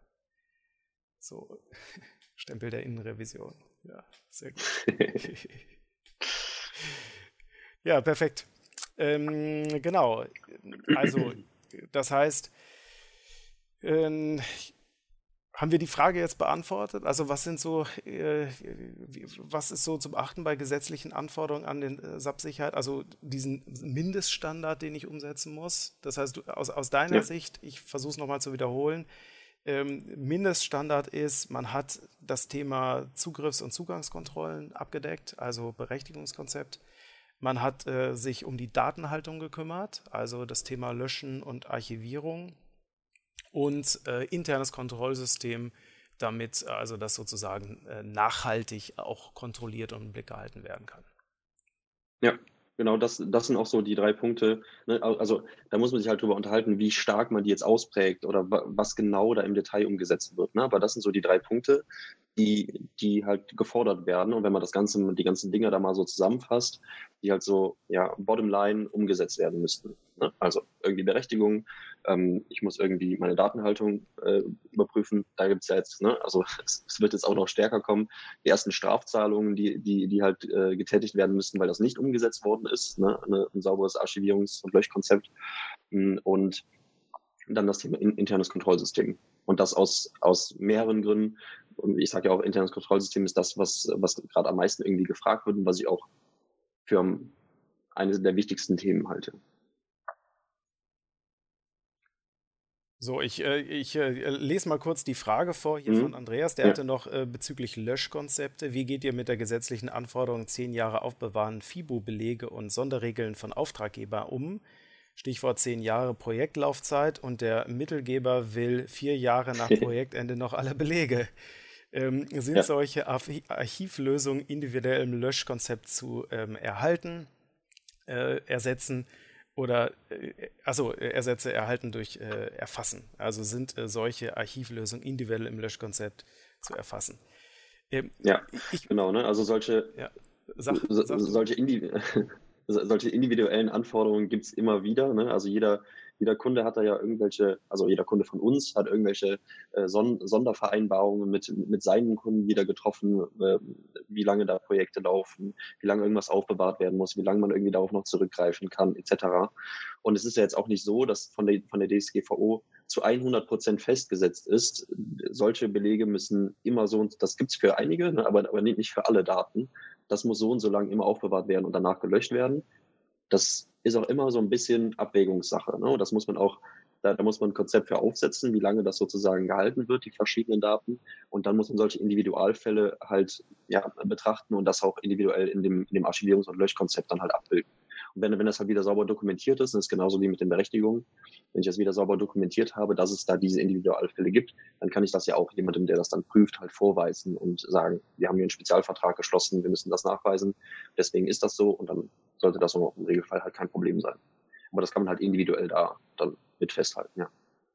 So, [LAUGHS] Stempel der Innenrevision. Ja, sehr gut. [LAUGHS] ja, perfekt. Ähm, genau. Also, das heißt, ähm, haben wir die Frage jetzt beantwortet? Also was sind so, äh, was ist so zum Achten bei gesetzlichen Anforderungen an den äh, SAP-Sicherheit? Also diesen Mindeststandard, den ich umsetzen muss. Das heißt, du, aus, aus deiner ja. Sicht, ich versuche es nochmal zu wiederholen, ähm, Mindeststandard ist, man hat das Thema Zugriffs- und Zugangskontrollen abgedeckt, also Berechtigungskonzept. Man hat äh, sich um die Datenhaltung gekümmert, also das Thema Löschen und Archivierung und äh, internes Kontrollsystem, damit also das sozusagen äh, nachhaltig auch kontrolliert und im Blick gehalten werden kann. Ja, Genau, das, das sind auch so die drei Punkte. Ne? Also da muss man sich halt drüber unterhalten, wie stark man die jetzt ausprägt oder was genau da im Detail umgesetzt wird. Ne? Aber das sind so die drei Punkte, die, die halt gefordert werden. Und wenn man das Ganze, die ganzen Dinge da mal so zusammenfasst, die halt so, ja, bottomline umgesetzt werden müssten. Ne? Also irgendwie Berechtigung, ähm, ich muss irgendwie meine Datenhaltung äh, überprüfen. Da gibt's ja jetzt, ne, also [LAUGHS] es, es, wird jetzt auch noch stärker kommen, die ersten Strafzahlungen, die, die, die halt äh, getätigt werden müssen, weil das nicht umgesetzt worden ist, ne? Eine, ein sauberes Archivierungs- und Löschkonzept. Hm, und dann das Thema internes Kontrollsystem. Und das aus, aus mehreren Gründen. Ich sage ja auch, internes Kontrollsystem ist das, was, was gerade am meisten irgendwie gefragt wird und was ich auch für eines der wichtigsten Themen halte. So, ich, äh, ich äh, lese mal kurz die Frage vor hier mhm. von Andreas. Der ja. hatte noch äh, bezüglich Löschkonzepte. Wie geht ihr mit der gesetzlichen Anforderung zehn Jahre aufbewahren, FIBO-Belege und Sonderregeln von Auftraggeber um? Stichwort zehn Jahre Projektlaufzeit und der Mittelgeber will vier Jahre nach [LAUGHS] Projektende noch alle Belege. Ähm, sind ja. solche Archivlösungen individuell im Löschkonzept zu ähm, erhalten, äh, ersetzen? Oder also Ersätze erhalten durch äh, Erfassen. Also sind äh, solche Archivlösungen individuell im Löschkonzept zu erfassen. Ähm, ja, ich, genau. Ne? Also solche, ja, sag, sag solche, Indi [LAUGHS] solche individuellen Anforderungen gibt es immer wieder. Ne? Also jeder jeder Kunde hat da ja irgendwelche, also jeder Kunde von uns hat irgendwelche äh, Son Sondervereinbarungen mit, mit seinen Kunden wieder getroffen, äh, wie lange da Projekte laufen, wie lange irgendwas aufbewahrt werden muss, wie lange man irgendwie darauf noch zurückgreifen kann, etc. Und es ist ja jetzt auch nicht so, dass von der, von der DSGVO zu 100 Prozent festgesetzt ist. Solche Belege müssen immer so, und das gibt's für einige, ne, aber, aber nicht für alle Daten. Das muss so und so lange immer aufbewahrt werden und danach gelöscht werden. Das ist auch immer so ein bisschen Abwägungssache. Ne? Das muss man auch Da, da, muss man ein Konzept für aufsetzen, wie lange das sozusagen gehalten wird, die verschiedenen Daten. Und dann muss man solche Individualfälle halt ja, betrachten und das auch individuell in dem, in dem Archivierungs- und Löschkonzept dann halt abbilden. Wenn, wenn das halt wieder sauber dokumentiert ist, das ist genauso wie mit den Berechtigungen, wenn ich das wieder sauber dokumentiert habe, dass es da diese Individualfälle gibt, dann kann ich das ja auch jemandem, der das dann prüft, halt vorweisen und sagen, wir haben hier einen Spezialvertrag geschlossen, wir müssen das nachweisen, deswegen ist das so und dann sollte das im Regelfall halt kein Problem sein. Aber das kann man halt individuell da dann mit festhalten, ja.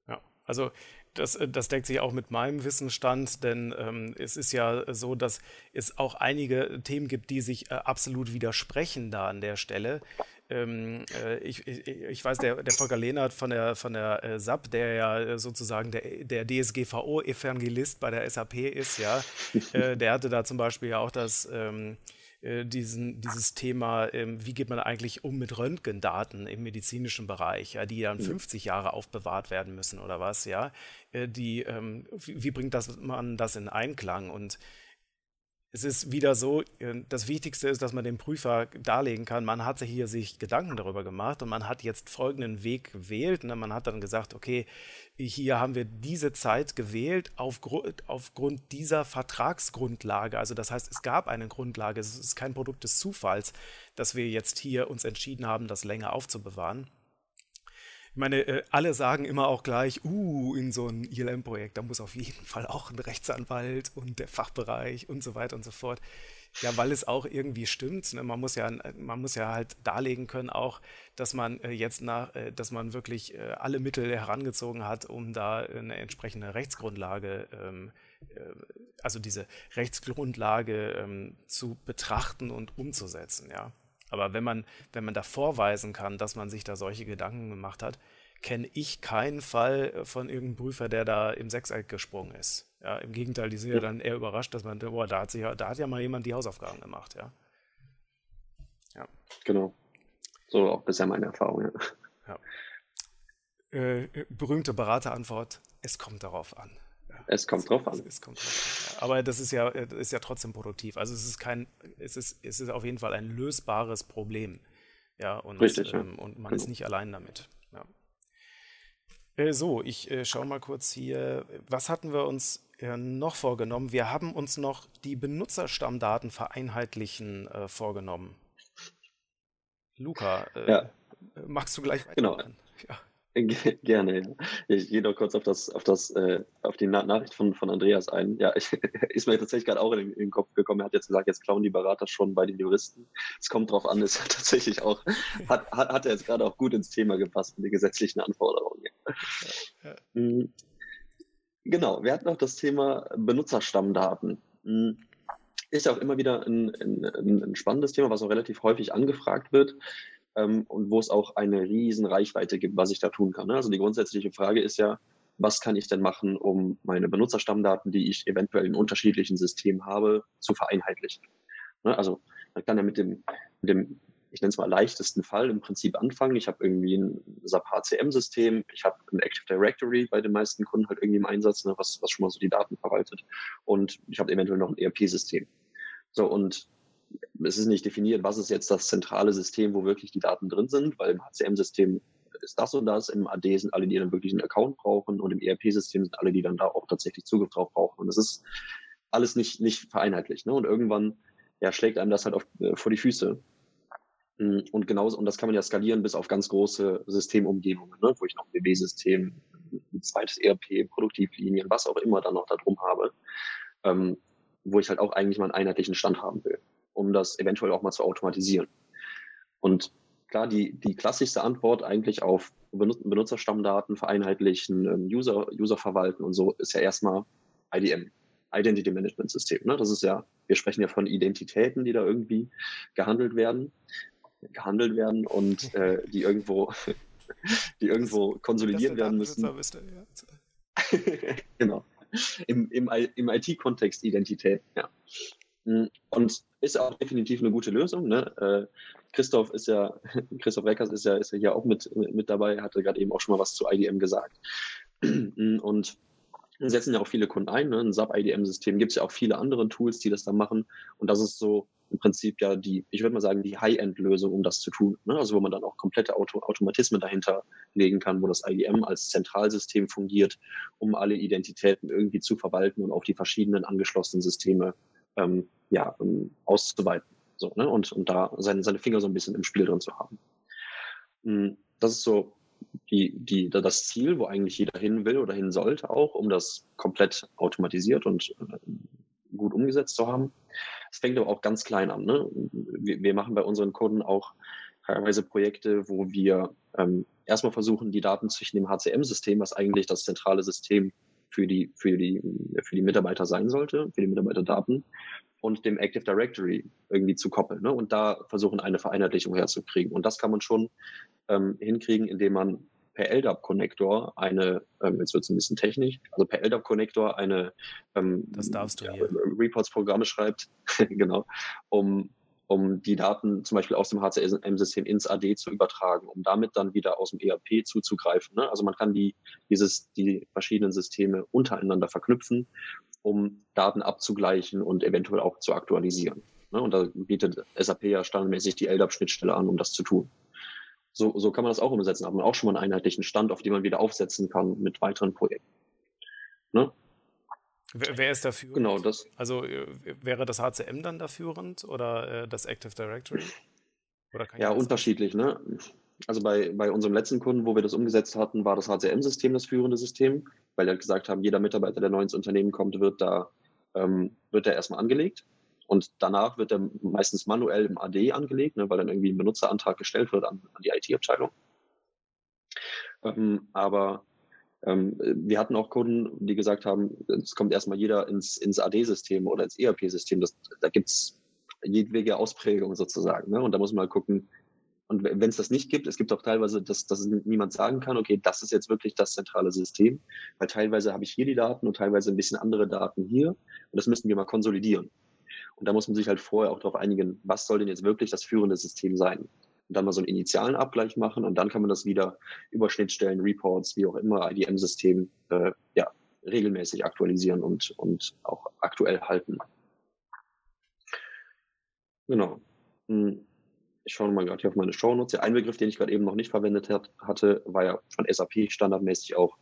Ja, also das, äh, das deckt sich auch mit meinem Wissensstand, denn ähm, es ist ja so, dass es auch einige Themen gibt, die sich äh, absolut widersprechen da an der Stelle. Ähm, äh, ich, ich, ich, weiß, der, der Volker Lehnert von der, von der äh, SAP, der ja äh, sozusagen der, der DSGVO-Evangelist bei der SAP ist, ja, [LAUGHS] äh, der hatte da zum Beispiel ja auch das. Ähm, äh, diesen, dieses Thema, ähm, wie geht man eigentlich um mit Röntgendaten im medizinischen Bereich, ja, die dann 50 mhm. Jahre aufbewahrt werden müssen oder was, ja, äh, die, ähm, wie, wie, bringt das, man das in Einklang? Und es ist wieder so, äh, das Wichtigste ist, dass man dem Prüfer darlegen kann, man hat hier sich Gedanken darüber gemacht und man hat jetzt folgenden Weg gewählt. Ne? Man hat dann gesagt, okay, hier haben wir diese Zeit gewählt aufgrund, aufgrund dieser Vertragsgrundlage. Also das heißt, es gab eine Grundlage, es ist kein Produkt des Zufalls, dass wir jetzt hier uns entschieden haben, das länger aufzubewahren. Ich meine, äh, alle sagen immer auch gleich, uh, in so ein ILM-Projekt, da muss auf jeden Fall auch ein Rechtsanwalt und der Fachbereich und so weiter und so fort. Ja, weil es auch irgendwie stimmt. Ne? Man muss ja, man muss ja halt darlegen können auch, dass man äh, jetzt nach, äh, dass man wirklich alle Mittel herangezogen hat, um da eine entsprechende Rechtsgrundlage, ähm, also diese Rechtsgrundlage ähm, zu betrachten und umzusetzen, ja. Aber wenn man, wenn man da vorweisen kann, dass man sich da solche Gedanken gemacht hat, kenne ich keinen Fall von irgendeinem Prüfer, der da im Sechseck gesprungen ist. Ja, Im Gegenteil, die sind ja. ja dann eher überrascht, dass man, boah, da hat, sich ja, da hat ja mal jemand die Hausaufgaben gemacht, ja. Ja. Genau. So auch bisher meine Erfahrung, ja. ja. Äh, berühmte Beraterantwort, es kommt darauf an. Es kommt drauf an. Es, kommt drauf an. Aber das ist ja, ist ja trotzdem produktiv. Also es ist kein, es ist, es ist auf jeden Fall ein lösbares Problem. Ja, und, Richtig, ähm, und man genau. ist nicht allein damit. Ja. Äh, so, ich äh, schaue mal kurz hier. Was hatten wir uns äh, noch vorgenommen? Wir haben uns noch die Benutzerstammdaten vereinheitlichen äh, vorgenommen. Luca, äh, ja. magst du gleich weitermachen? Genau. Ja. [LAUGHS] Gerne. Ich gehe noch kurz auf das, auf das, äh, auf die Na Nachricht von, von Andreas ein. Ja, ich, [LAUGHS] ist mir tatsächlich gerade auch in, in, den Kopf gekommen. Er hat jetzt gesagt, jetzt klauen die Berater schon bei den Juristen. Es kommt drauf an, ist [LAUGHS] tatsächlich auch, hat, hat, hat er jetzt gerade auch gut ins Thema gepasst mit den gesetzlichen Anforderungen. Ja. Mhm. Genau, wir hatten noch das Thema Benutzerstammdaten. Mhm. Ist ja auch immer wieder ein, ein, ein spannendes Thema, was auch relativ häufig angefragt wird ähm, und wo es auch eine riesen Reichweite gibt, was ich da tun kann. Ne? Also die grundsätzliche Frage ist ja, was kann ich denn machen, um meine Benutzerstammdaten, die ich eventuell in unterschiedlichen Systemen habe, zu vereinheitlichen? Ne? Also man kann ja mit dem, mit dem ich nenne es mal leichtesten Fall im Prinzip anfangen. Ich habe irgendwie ein SAP HCM-System, ich habe ein Active Directory bei den meisten Kunden halt irgendwie im Einsatz, ne, was, was schon mal so die Daten verwaltet. Und ich habe eventuell noch ein ERP-System. So, und es ist nicht definiert, was ist jetzt das zentrale System, wo wirklich die Daten drin sind, weil im HCM-System ist das und das, im AD sind alle, die dann wirklich einen Account brauchen und im ERP-System sind alle, die dann da auch tatsächlich Zugriff drauf brauchen. Und das ist alles nicht, nicht vereinheitlich. Ne? Und irgendwann ja, schlägt einem das halt auf, äh, vor die Füße. Mm, und genauso, und das kann man ja skalieren bis auf ganz große Systemumgebungen, ne? wo ich noch ein BW-System, ein zweites ERP, Produktivlinien, was auch immer dann noch da drum habe, ähm, wo ich halt auch eigentlich mal einen einheitlichen Stand haben will um das eventuell auch mal zu automatisieren. Und klar, die, die klassischste Antwort eigentlich auf Benutzerstammdaten vereinheitlichen, ähm, User, User verwalten und so ist ja erstmal IDM, Identity Management System. Ne? Das ist ja, wir sprechen ja von Identitäten, die da irgendwie gehandelt werden, gehandelt werden und [LAUGHS] äh, die irgendwo, [LAUGHS] die irgendwo konsolidiert werden müssen. [LAUGHS] genau. Im, im, im IT-Kontext Identität, ja. Mm, und ist auch definitiv eine gute Lösung. Ne? Äh, Christoph ist ja, [LAUGHS] Christoph Reckers ist ja, ist ja hier auch mit, mit dabei, hatte gerade eben auch schon mal was zu IDM gesagt. Mm, und setzen ja auch viele Kunden ein. Ne? Ein SAP-IDM-System gibt es ja auch viele andere Tools, die das da machen. Und das ist so im Prinzip ja die, ich würde mal sagen, die High-End-Lösung, um das zu tun. Ne? Also wo man dann auch komplette Auto Automatismen dahinter legen kann, wo das IBM als Zentralsystem fungiert, um alle Identitäten irgendwie zu verwalten und auf die verschiedenen angeschlossenen Systeme ähm, ja, ähm, auszuweiten. So, ne? und, und da seine, seine Finger so ein bisschen im Spiel drin zu haben. Hm, das ist so die, die, das Ziel, wo eigentlich jeder hin will oder hin sollte auch, um das komplett automatisiert und äh, gut umgesetzt zu haben. Es fängt aber auch ganz klein an. Ne? Wir, wir machen bei unseren Kunden auch teilweise Projekte, wo wir ähm, erstmal versuchen, die Daten zwischen dem HCM-System, was eigentlich das zentrale System für die, für die, für die Mitarbeiter sein sollte, für die Mitarbeiterdaten, und dem Active Directory irgendwie zu koppeln ne? und da versuchen, eine Vereinheitlichung herzukriegen. Und das kann man schon ähm, hinkriegen, indem man per LDAP-Connector eine, ähm, jetzt wird es ein bisschen technisch, also per LDAP-Connector eine ähm, das darfst du ja, Reports-Programme schreibt, [LAUGHS] genau, um, um die Daten zum Beispiel aus dem HCM-System ins AD zu übertragen, um damit dann wieder aus dem ERP zuzugreifen. Ne? Also man kann die, dieses, die verschiedenen Systeme untereinander verknüpfen, um Daten abzugleichen und eventuell auch zu aktualisieren. Ne? Und da bietet SAP ja standardmäßig die LDAP-Schnittstelle an, um das zu tun so, so kann man das auch umsetzen. Hat man auch schon mal einen einheitlichen Stand, auf den man wieder aufsetzen kann mit weiteren Projekten. Ne? Wer, ist dafür? Genau, das. Also äh, wäre das HCM dann da führend oder äh, das Active Directory? ja, unterschiedlich. Ne? Also bei, bei unserem letzten Kunden, wo wir das umgesetzt hatten, war das HCM-System das führende System, weil wir gesagt haben, jeder Mitarbeiter, der neu ins Unternehmen kommt, wird da, ähm, wird da erstmal angelegt. Und danach wird er meistens manuell im AD angelegt, ne, weil dann irgendwie ein Benutzerantrag gestellt wird an, an die IT-Abteilung. Ähm, aber ähm, wir hatten auch Kunden, die gesagt haben, es kommt erstmal jeder ins, ins AD-System oder ins ERP-System. Da gibt es jedwege Ausprägungen sozusagen. Ne? Und da muss man mal gucken, und wenn es das nicht gibt, es gibt auch teilweise, dass, dass niemand sagen kann, okay, das ist jetzt wirklich das zentrale System, weil teilweise habe ich hier die Daten und teilweise ein bisschen andere Daten hier. Und das müssen wir mal konsolidieren. Und da muss man sich halt vorher auch darauf einigen, was soll denn jetzt wirklich das führende System sein? Und dann mal so einen initialen Abgleich machen und dann kann man das wieder über Schnittstellen, Reports, wie auch immer, IDM-System, äh, ja, regelmäßig aktualisieren und, und auch aktuell halten. Genau. Hm, ich schaue mal gerade hier auf meine Shownotes. Der ein Begriff, den ich gerade eben noch nicht verwendet hat, hatte, war ja von SAP standardmäßig auch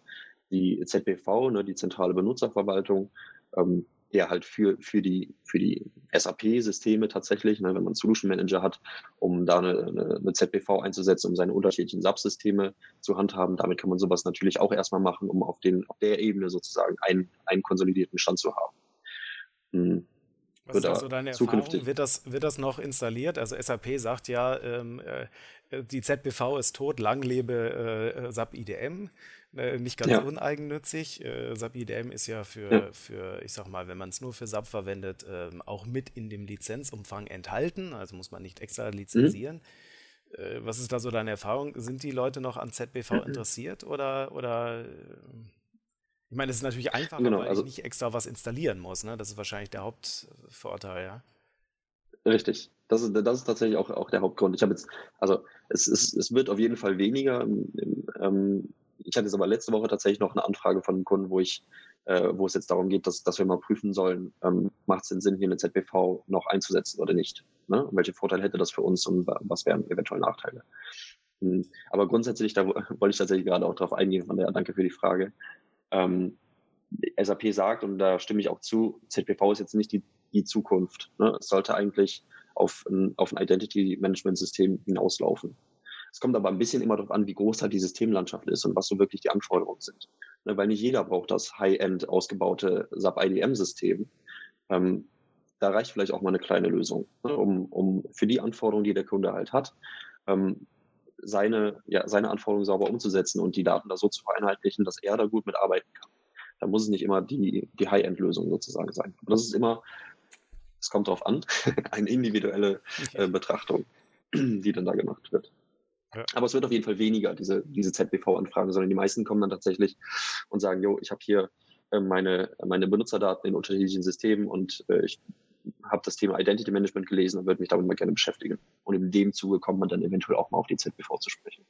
die ZBV, ne, die zentrale Benutzerverwaltung. Ähm, der halt für, für die, für die SAP-Systeme tatsächlich, ne, wenn man Solution Manager hat, um da eine, eine, eine ZBV einzusetzen, um seine unterschiedlichen Subsysteme zu handhaben. Damit kann man sowas natürlich auch erstmal machen, um auf, den, auf der Ebene sozusagen einen, einen konsolidierten Stand zu haben. Was ist also deine Erfahrung? Wird das, wird das noch installiert? Also SAP sagt ja, ähm, äh, die ZBV ist tot, lang lebe äh, SAP IDM. Äh, nicht ganz ja. uneigennützig. Äh, SAP IDM ist ja für, ja. für, ich sag mal, wenn man es nur für SAP verwendet, ähm, auch mit in dem Lizenzumfang enthalten. Also muss man nicht extra lizenzieren. Mhm. Äh, was ist da so deine Erfahrung? Sind die Leute noch an ZBV mhm. interessiert oder, oder ich meine, es ist natürlich einfacher, genau, weil also, ich nicht extra was installieren muss. Ne? Das ist wahrscheinlich der Hauptvorteil, ja. Richtig. Das ist, das ist tatsächlich auch, auch der Hauptgrund. Ich habe jetzt, also es, es, es wird auf jeden Fall weniger. Ähm, ich hatte jetzt aber letzte Woche tatsächlich noch eine Anfrage von einem Kunden, wo ich, äh, wo es jetzt darum geht, dass, dass wir mal prüfen sollen, ähm, macht es den Sinn, hier eine ZBV noch einzusetzen oder nicht? Ne? welche Vorteile hätte das für uns und was wären eventuell Nachteile? Hm. Aber grundsätzlich, da [LAUGHS] wollte ich tatsächlich gerade auch drauf eingehen, von daher danke für die Frage. Ähm, SAP sagt, und da stimme ich auch zu, ZPV ist jetzt nicht die, die Zukunft. Ne? Es sollte eigentlich auf ein, auf ein Identity Management System hinauslaufen. Es kommt aber ein bisschen immer darauf an, wie groß halt die Systemlandschaft ist und was so wirklich die Anforderungen sind. Ne, weil nicht jeder braucht das High-End ausgebaute SAP IDM-System. Ähm, da reicht vielleicht auch mal eine kleine Lösung, ne, um, um für die Anforderungen, die der Kunde halt hat, ähm, seine, ja, seine Anforderungen sauber umzusetzen und die Daten da so zu vereinheitlichen, dass er da gut mitarbeiten kann. Da muss es nicht immer die, die High-End-Lösung sozusagen sein. Aber das ist immer, es kommt darauf an, [LAUGHS] eine individuelle äh, Betrachtung, [CLEARS THROAT] die dann da gemacht wird. Ja. Aber es wird auf jeden Fall weniger, diese, diese ZBV-Anfragen, sondern die meisten kommen dann tatsächlich und sagen, jo, ich habe hier äh, meine, meine Benutzerdaten in unterschiedlichen Systemen und äh, ich habe das Thema Identity Management gelesen und würde mich damit mal gerne beschäftigen. Und in dem Zuge kommt man dann eventuell auch mal auf die ZBV zu sprechen.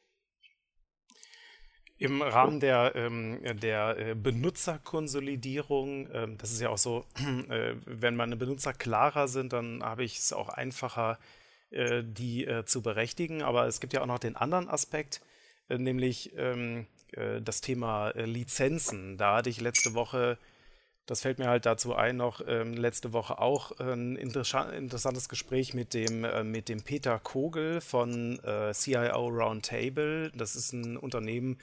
Im Rahmen der, ähm, der äh, Benutzerkonsolidierung, ähm, das ist ja auch so, [CLEARS THROAT] äh, wenn meine Benutzer klarer sind, dann habe ich es auch einfacher, äh, die äh, zu berechtigen. Aber es gibt ja auch noch den anderen Aspekt, äh, nämlich ähm, äh, das Thema Lizenzen. Da hatte ich letzte Woche das fällt mir halt dazu ein, noch ähm, letzte Woche auch ein interessantes Gespräch mit dem, äh, mit dem Peter Kogel von äh, CIO Roundtable. Das ist ein Unternehmen,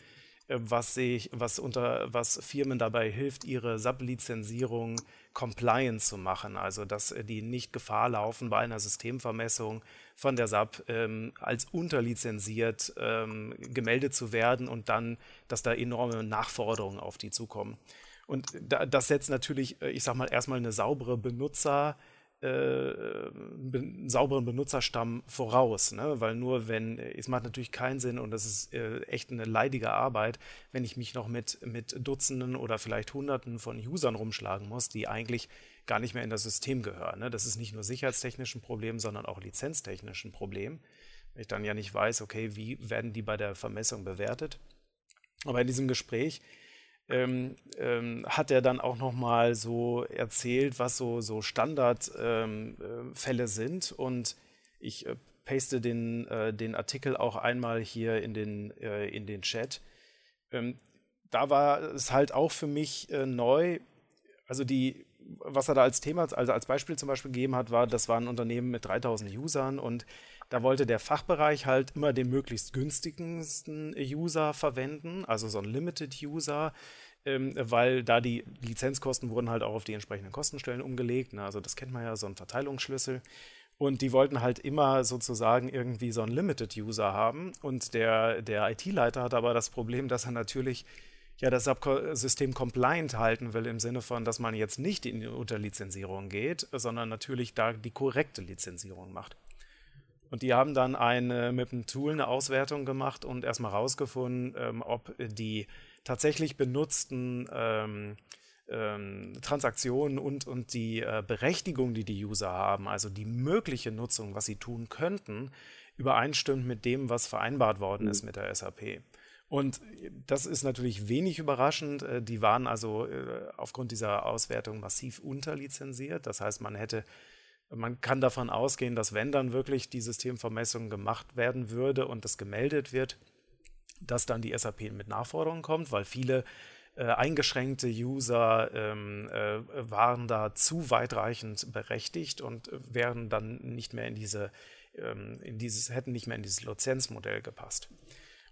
äh, was, sich, was, unter, was Firmen dabei hilft, ihre SAP-Lizenzierung compliant zu machen. Also, dass die nicht Gefahr laufen, bei einer Systemvermessung von der SAP ähm, als unterlizenziert ähm, gemeldet zu werden und dann, dass da enorme Nachforderungen auf die zukommen. Und da, das setzt natürlich, äh, ich sag mal, erstmal eine saubere Benutzer, äh, be sauberen Benutzerstamm voraus, ne? weil nur wenn, es macht natürlich keinen Sinn und das ist äh, echt eine leidige Arbeit, wenn ich mich noch mit, mit Dutzenden oder vielleicht Hunderten von Usern rumschlagen muss, die eigentlich gar nicht mehr in das System gehören. Ne? Das ist nicht nur sicherheitstechnisch ein Problem, sondern auch lizenztechnisch ein Problem. Wenn ich dann ja nicht weiß, okay, wie werden die bei der Vermessung bewertet. Aber in diesem Gespräch ähm, ähm, hat er dann auch nochmal so erzählt, was so, so Standardfälle ähm, äh, sind. Und ich äh, paste den, äh, den Artikel auch einmal hier in den, äh, in den Chat. Ähm, da war es halt auch für mich äh, neu, also die, was er da als Thema, also als Beispiel zum Beispiel gegeben hat, war, das war ein Unternehmen mit 3000 Usern und da wollte der Fachbereich halt immer den möglichst günstigsten User verwenden, also so ein Limited User, ähm, weil da die Lizenzkosten wurden halt auch auf die entsprechenden Kostenstellen umgelegt. Ne? Also das kennt man ja, so ein Verteilungsschlüssel. Und die wollten halt immer sozusagen irgendwie so einen Limited-User haben. Und der, der IT-Leiter hat aber das Problem, dass er natürlich ja das System compliant halten will, im Sinne von, dass man jetzt nicht in die Unterlizenzierung geht, sondern natürlich da die korrekte Lizenzierung macht. Und die haben dann eine, mit einem Tool eine Auswertung gemacht und erstmal rausgefunden, ähm, ob die tatsächlich benutzten ähm, ähm, Transaktionen und, und die äh, Berechtigung, die die User haben, also die mögliche Nutzung, was sie tun könnten, übereinstimmt mit dem, was vereinbart worden mhm. ist mit der SAP. Und das ist natürlich wenig überraschend. Äh, die waren also äh, aufgrund dieser Auswertung massiv unterlizenziert. Das heißt, man hätte man kann davon ausgehen, dass wenn dann wirklich die Systemvermessung gemacht werden würde und das gemeldet wird, dass dann die SAP mit Nachforderungen kommt, weil viele äh, eingeschränkte User ähm, äh, waren da zu weitreichend berechtigt und wären dann nicht mehr in diese, ähm, in dieses, hätten nicht mehr in dieses Lizenzmodell gepasst.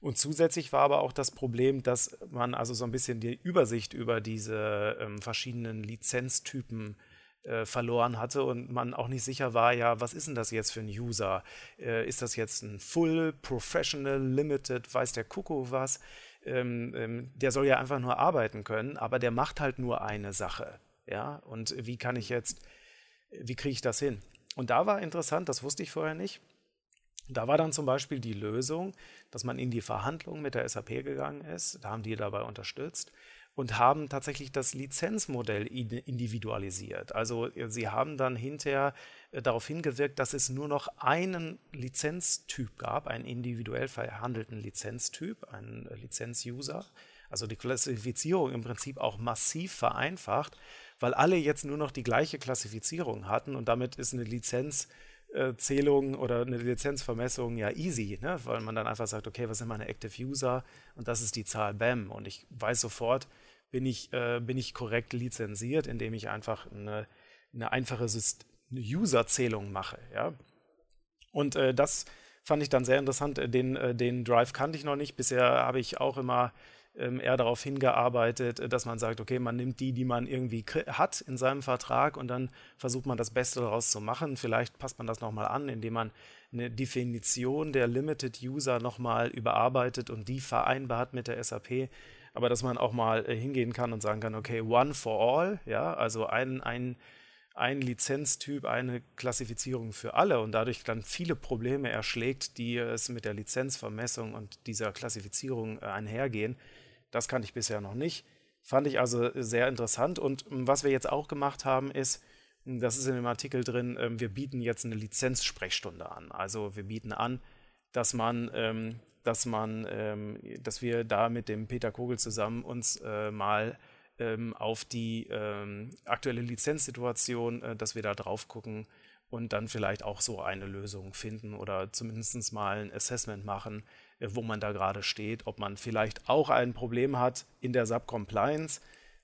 Und zusätzlich war aber auch das Problem, dass man also so ein bisschen die Übersicht über diese ähm, verschiedenen Lizenztypen äh, verloren hatte und man auch nicht sicher war, ja, was ist denn das jetzt für ein User? Äh, ist das jetzt ein Full, Professional, Limited, weiß der Kuckuck was? Ähm, ähm, der soll ja einfach nur arbeiten können, aber der macht halt nur eine Sache. Ja, und wie kann ich jetzt, wie kriege ich das hin? Und da war interessant, das wusste ich vorher nicht. Da war dann zum Beispiel die Lösung, dass man in die Verhandlungen mit der SAP gegangen ist. Da haben die dabei unterstützt und haben tatsächlich das Lizenzmodell individualisiert. Also äh, sie haben dann hinterher äh, darauf hingewirkt, dass es nur noch einen Lizenztyp gab, einen individuell verhandelten Lizenztyp, einen äh, Lizenzuser. Also die Klassifizierung im Prinzip auch massiv vereinfacht, weil alle jetzt nur noch die gleiche Klassifizierung hatten und damit ist eine Lizenzzählung oder eine Lizenzvermessung ja easy, ne? weil man dann einfach sagt, okay, was sind meine Active User und das ist die Zahl BAM und ich weiß sofort, bin ich, äh, bin ich korrekt lizenziert, indem ich einfach eine, eine einfache User-Zählung mache. Ja? Und äh, das fand ich dann sehr interessant. Äh, den, äh, den Drive kannte ich noch nicht. Bisher habe ich auch immer ähm, eher darauf hingearbeitet, äh, dass man sagt, okay, man nimmt die, die man irgendwie hat in seinem Vertrag und dann versucht man das Beste daraus zu machen. Vielleicht passt man das nochmal an, indem man eine Definition der Limited User nochmal überarbeitet und die vereinbart mit der SAP aber dass man auch mal äh, hingehen kann und sagen kann, okay, one for all, ja, also ein, ein, ein Lizenztyp, eine Klassifizierung für alle und dadurch dann viele Probleme erschlägt, die es mit der Lizenzvermessung und dieser Klassifizierung äh, einhergehen. Das kannte ich bisher noch nicht. Fand ich also sehr interessant. Und ähm, was wir jetzt auch gemacht haben, ist, das ist in dem Artikel drin, ähm, wir bieten jetzt eine Lizenzsprechstunde an. Also wir bieten an, dass man ähm, dass man, ähm, dass wir da mit dem Peter Kogel zusammen uns äh, mal ähm, auf die ähm, aktuelle Lizenzsituation, äh, dass wir da drauf gucken und dann vielleicht auch so eine Lösung finden oder zumindest mal ein Assessment machen, äh, wo man da gerade steht, ob man vielleicht auch ein Problem hat in der Sub-Compliance.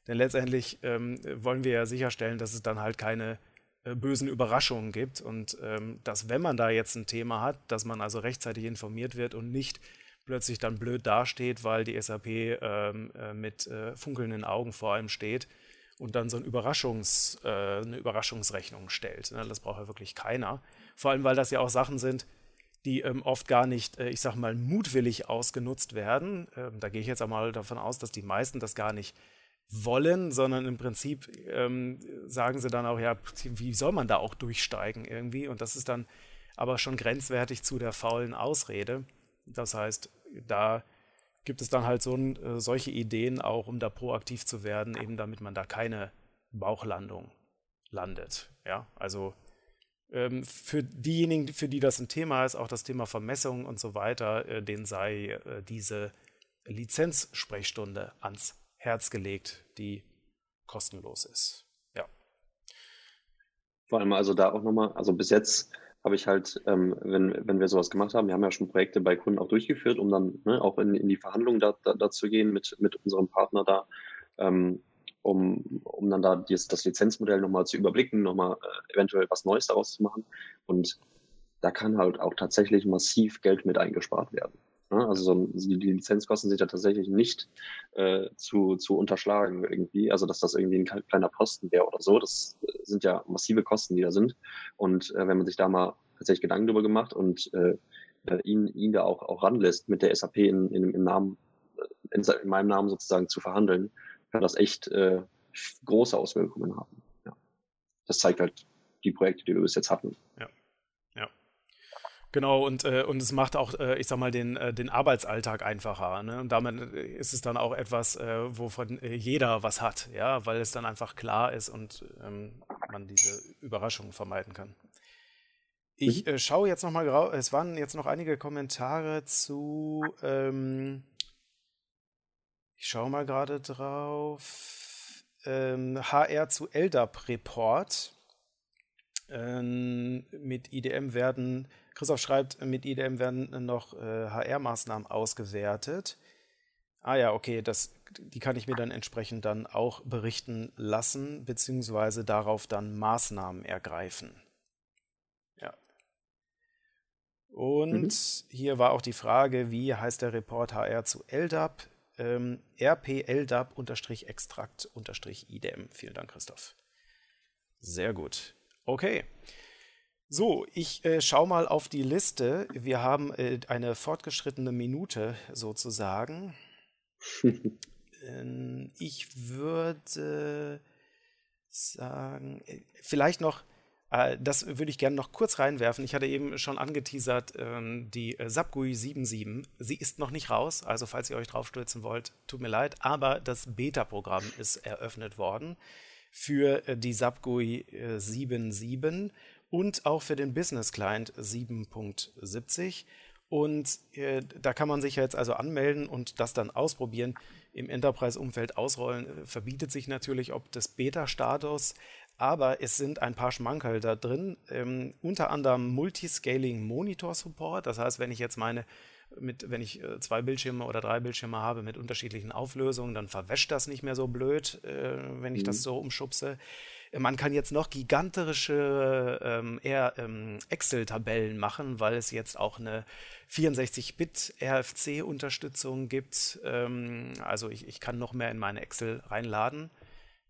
Denn letztendlich ähm, wollen wir ja sicherstellen, dass es dann halt keine bösen Überraschungen gibt und ähm, dass, wenn man da jetzt ein Thema hat, dass man also rechtzeitig informiert wird und nicht plötzlich dann blöd dasteht, weil die SAP ähm, äh, mit äh, funkelnden Augen vor einem steht und dann so ein Überraschungs, äh, eine Überraschungsrechnung stellt. Ne? Das braucht ja wirklich keiner. Vor allem, weil das ja auch Sachen sind, die ähm, oft gar nicht, äh, ich sag mal, mutwillig ausgenutzt werden. Ähm, da gehe ich jetzt einmal davon aus, dass die meisten das gar nicht wollen, sondern im Prinzip ähm, sagen sie dann auch, ja, wie soll man da auch durchsteigen irgendwie? Und das ist dann aber schon grenzwertig zu der faulen Ausrede. Das heißt, da gibt es dann halt so äh, solche Ideen auch, um da proaktiv zu werden, eben damit man da keine Bauchlandung landet. Ja, also ähm, für diejenigen, für die das ein Thema ist, auch das Thema Vermessung und so weiter, äh, denen sei äh, diese Lizenzsprechstunde ans Herz gelegt, die kostenlos ist. Ja. Vor allem also da auch nochmal, also bis jetzt habe ich halt, ähm, wenn, wenn wir sowas gemacht haben, wir haben ja schon Projekte bei Kunden auch durchgeführt, um dann ne, auch in, in die Verhandlungen da, da, da, zu gehen mit, mit unserem Partner da, ähm, um, um dann da dieses, das Lizenzmodell nochmal zu überblicken, nochmal äh, eventuell was Neues daraus zu machen. Und da kann halt auch tatsächlich massiv Geld mit eingespart werden. Ne? Also so, die, Lizenzkosten sind ja tatsächlich nicht äh, zu, zu unterschlagen irgendwie. Also dass das irgendwie ein kleiner Posten wäre oder so. Das sind ja massive Kosten, die da sind. Und äh, wenn man sich da mal tatsächlich Gedanken drüber gemacht und äh, äh ihn, ihn da auch, auch ranlässt, mit der SAP in, in, im Namen, äh, in, in meinem Namen sozusagen zu verhandeln, kann das echt äh, große Auswirkungen haben. Ja. Das zeigt halt die Projekte, die wir bis jetzt hatten. Ja. Genau, und, äh, und es macht auch, äh, ich sag mal, den, äh, den Arbeitsalltag einfacher. Ne? Und damit äh, ist es dann auch etwas, äh, wovon äh, jeder was hat, ja, weil es dann einfach klar ist und ähm, man diese Überraschungen vermeiden kann. Ich mhm. schaue jetzt nochmal, es waren jetzt noch einige Kommentare zu, ähm, ich schaue mal gerade drauf, ähm, HR zu LDAP Report. Ähm, mit IDM werden Christoph schreibt, mit IDM werden noch äh, HR-Maßnahmen ausgewertet. Ah ja, okay, das, die kann ich mir dann entsprechend dann auch berichten lassen, beziehungsweise darauf dann Maßnahmen ergreifen. Ja. Und mhm. hier war auch die Frage, wie heißt der Report HR zu LDAP? Ähm, rpldap-extrakt-idem. Vielen Dank, Christoph. Sehr gut. Okay. So, ich äh, schaue mal auf die Liste. Wir haben äh, eine fortgeschrittene Minute sozusagen. [LAUGHS] ähm, ich würde sagen, äh, vielleicht noch, äh, das würde ich gerne noch kurz reinwerfen. Ich hatte eben schon angeteasert, ähm, die äh, SAPGUI 7.7. Sie ist noch nicht raus, also falls ihr euch draufstürzen wollt, tut mir leid, aber das Beta-Programm ist eröffnet worden für äh, die SAPGUI 7.7 und auch für den Business Client 7.70. Und äh, da kann man sich jetzt also anmelden und das dann ausprobieren. Im Enterprise-Umfeld ausrollen äh, verbietet sich natürlich ob des Beta-Status, aber es sind ein paar Schmankerl da drin. Ähm, unter anderem Multiscaling Monitor Support. Das heißt, wenn ich jetzt meine mit, wenn ich äh, zwei Bildschirme oder drei Bildschirme habe mit unterschiedlichen Auflösungen, dann verwäscht das nicht mehr so blöd, äh, wenn ich mhm. das so umschubse. Man kann jetzt noch gigantische ähm, ähm, Excel-Tabellen machen, weil es jetzt auch eine 64-Bit RFC-Unterstützung gibt. Ähm, also ich, ich kann noch mehr in meine Excel reinladen.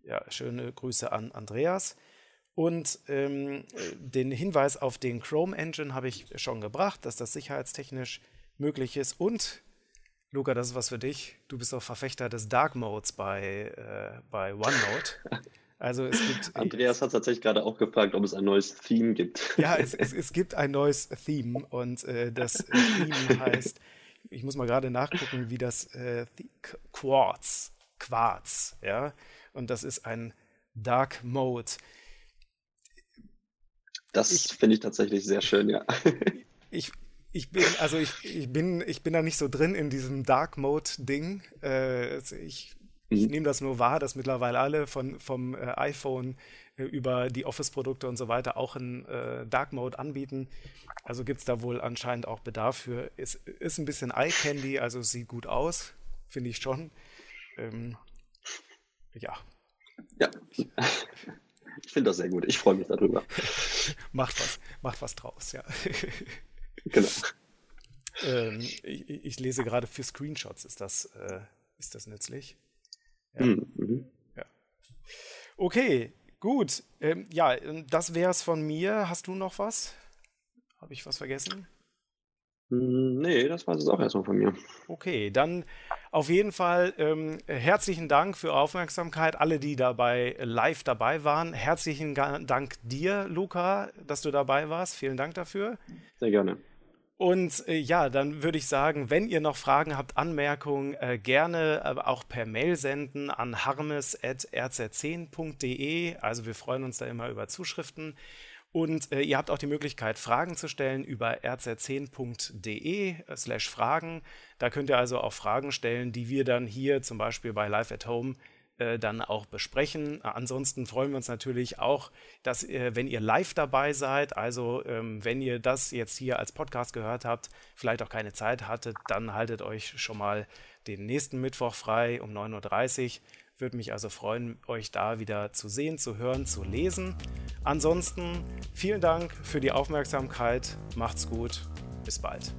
Ja, schöne Grüße an Andreas. Und ähm, den Hinweis auf den Chrome Engine habe ich schon gebracht, dass das sicherheitstechnisch möglich ist. Und Luca, das ist was für dich. Du bist auch Verfechter des Dark Modes bei, äh, bei OneNote. Also es gibt. [LAUGHS] Andreas hat tatsächlich gerade auch gefragt, ob es ein neues Theme gibt. Ja, es, es, es gibt ein neues Theme und äh, das Theme heißt, ich muss mal gerade nachgucken, wie das äh, Quartz, Quartz, ja, und das ist ein Dark Mode. Das finde ich tatsächlich sehr schön, ja. Ich, ich bin, also ich, ich, bin, ich bin da nicht so drin in diesem Dark Mode-Ding. Äh, ich ich mhm. nehme das nur wahr, dass mittlerweile alle von, vom äh, iPhone äh, über die Office-Produkte und so weiter auch einen äh, Dark Mode anbieten. Also gibt es da wohl anscheinend auch Bedarf für. Es ist ein bisschen Eye-Candy, also sieht gut aus, finde ich schon. Ähm, ja. Ja. Ich finde das sehr gut. Ich freue mich darüber. macht was, macht was draus, ja. [LAUGHS] genau. Ähm, ich, ich, lese gerade für Screenshots ist das, äh, ist das nützlich. Ja. Mhm, mhm. ja. Okay, gut. Ähm, ja, das wäre es von mir. Hast du noch was? Habe ich was vergessen? Hm, nee, das war es auch erstmal von mir. Okay, dann auf jeden Fall ähm, herzlichen Dank für Aufmerksamkeit, alle, die dabei live dabei waren. Herzlichen Dank dir, Luca, dass du dabei warst. Vielen Dank dafür. Sehr gerne. Und äh, ja, dann würde ich sagen, wenn ihr noch Fragen habt, Anmerkungen, äh, gerne äh, auch per Mail senden an harmes.rz10.de. Also wir freuen uns da immer über Zuschriften. Und äh, ihr habt auch die Möglichkeit, Fragen zu stellen über rz10.de slash Fragen. Da könnt ihr also auch Fragen stellen, die wir dann hier zum Beispiel bei Live at Home äh, dann auch besprechen. Ansonsten freuen wir uns natürlich auch, dass äh, wenn ihr live dabei seid, also ähm, wenn ihr das jetzt hier als Podcast gehört habt, vielleicht auch keine Zeit hattet, dann haltet euch schon mal den nächsten Mittwoch frei um 9.30 Uhr. Würde mich also freuen, euch da wieder zu sehen, zu hören, zu lesen. Ansonsten vielen Dank für die Aufmerksamkeit. Macht's gut. Bis bald.